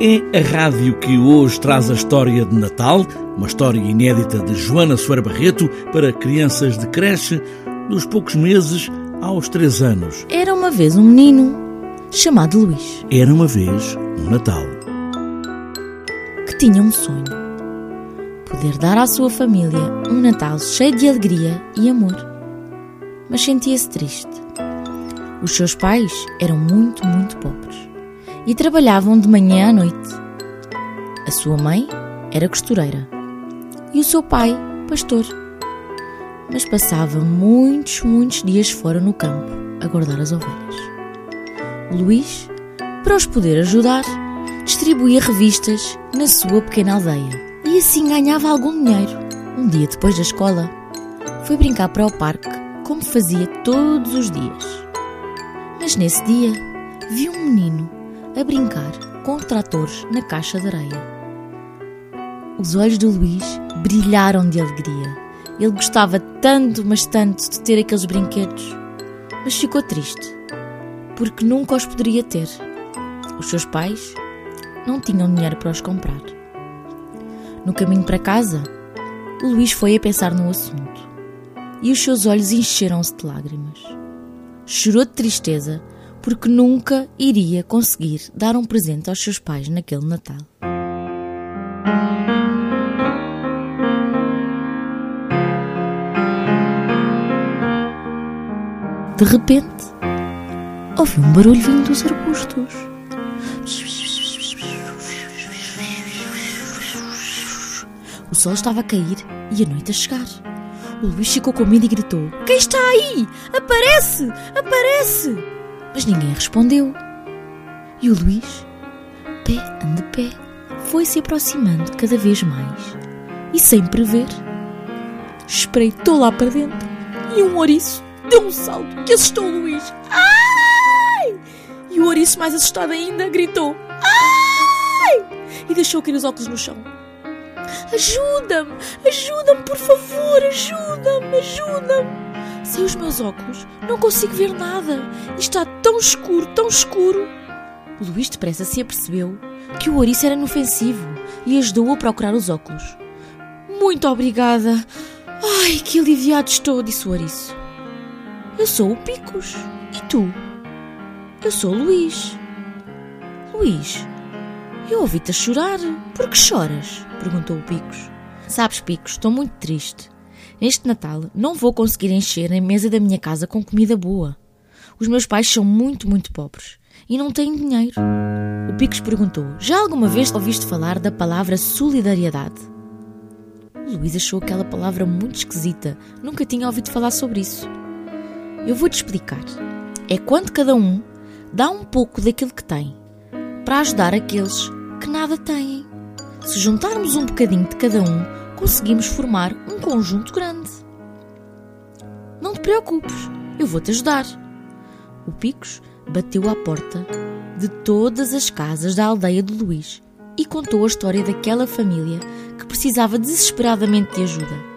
É a rádio que hoje traz a história de Natal, uma história inédita de Joana Soeira Barreto para crianças de creche dos poucos meses aos três anos. Era uma vez um menino chamado Luís. Era uma vez um Natal. Que tinha um sonho: poder dar à sua família um Natal cheio de alegria e amor. Mas sentia-se triste. Os seus pais eram muito, muito pobres e trabalhavam de manhã à noite. A sua mãe era costureira e o seu pai, pastor. Mas passava muitos, muitos dias fora no campo a guardar as ovelhas. Luís, para os poder ajudar, distribuía revistas na sua pequena aldeia e assim ganhava algum dinheiro. Um dia depois da escola, foi brincar para o parque como fazia todos os dias. Mas nesse dia, viu um menino a brincar com tratores na caixa de areia. Os olhos do Luís brilharam de alegria. Ele gostava tanto, mas tanto, de ter aqueles brinquedos. Mas ficou triste, porque nunca os poderia ter. Os seus pais não tinham dinheiro para os comprar. No caminho para casa, o Luís foi a pensar no assunto e os seus olhos encheram-se de lágrimas. Chorou de tristeza porque nunca iria conseguir dar um presente aos seus pais naquele Natal. De repente, ouvi um barulho vindo dos arbustos. O sol estava a cair e a noite a chegar. O Luís ficou com medo e gritou: Quem está aí? Aparece! Aparece! Mas ninguém respondeu. E o Luís, pé ante pé, foi se aproximando cada vez mais e, sem prever, espreitou lá para dentro e um ouriço deu um salto que assustou o Luís. Ai! E o ouriço, mais assustado ainda, gritou: Ai! E deixou cair os óculos no chão. Ajuda-me! Ajuda-me, por favor! Ajuda-me! Ajuda-me! Sem os meus óculos, não consigo ver nada. Está tão escuro, tão escuro. Luís depressa se apercebeu que o ouriço era inofensivo e ajudou-o a procurar os óculos. Muito obrigada. Ai, que aliviado estou, disse o ouriço. Eu sou o Picos. E tu? Eu sou o Luís. Luís, eu ouvi-te a chorar. Por que choras? perguntou o Picos. Sabes, Picos, estou muito triste. Neste Natal não vou conseguir encher a mesa da minha casa com comida boa. Os meus pais são muito, muito pobres e não têm dinheiro. O Picos perguntou: Já alguma vez ouviste falar da palavra solidariedade? O Luís achou aquela palavra muito esquisita, nunca tinha ouvido falar sobre isso. Eu vou-te explicar. É quando cada um dá um pouco daquilo que tem para ajudar aqueles que nada têm. Se juntarmos um bocadinho de cada um, conseguimos formar um conjunto grande. Não te preocupes, eu vou-te ajudar. O Picos bateu à porta de todas as casas da aldeia de Luís e contou a história daquela família que precisava desesperadamente de ajuda.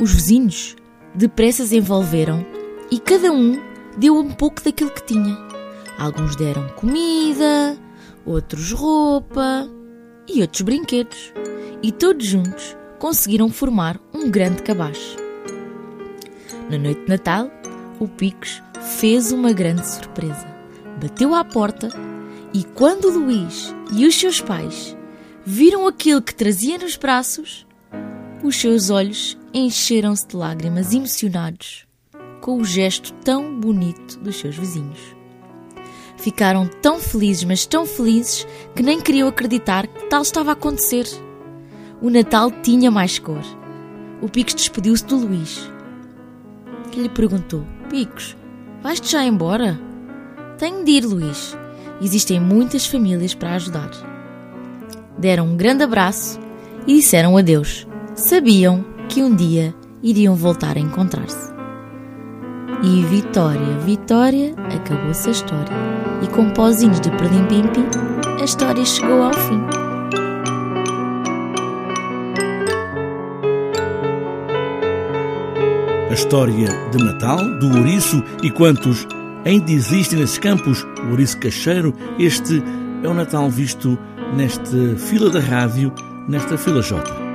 Os vizinhos depressa se envolveram e cada um deu um pouco daquilo que tinha. Alguns deram comida, outros roupa e outros brinquedos e todos juntos conseguiram formar um grande cabaz. Na noite de Natal, o Picos fez uma grande surpresa. Bateu à porta e quando Luís e os seus pais viram aquilo que trazia nos braços, os seus olhos encheram-se de lágrimas emocionados com o gesto tão bonito dos seus vizinhos. Ficaram tão felizes, mas tão felizes, que nem queriam acreditar que tal estava a acontecer o Natal tinha mais cor. O Picos despediu-se do Luís, que lhe perguntou: Picos, vais-te já embora? Tenho de ir, Luís. Existem muitas famílias para ajudar. Deram um grande abraço e disseram adeus. Sabiam que um dia iriam voltar a encontrar-se. E Vitória, Vitória, acabou-se a história. E com pozinhos de perlim-pim-pim, a história chegou ao fim. história de Natal, do ouriço e quantos ainda existem nesses campos, o ouriço cacheiro, este é o Natal visto nesta fila da rádio, nesta fila J.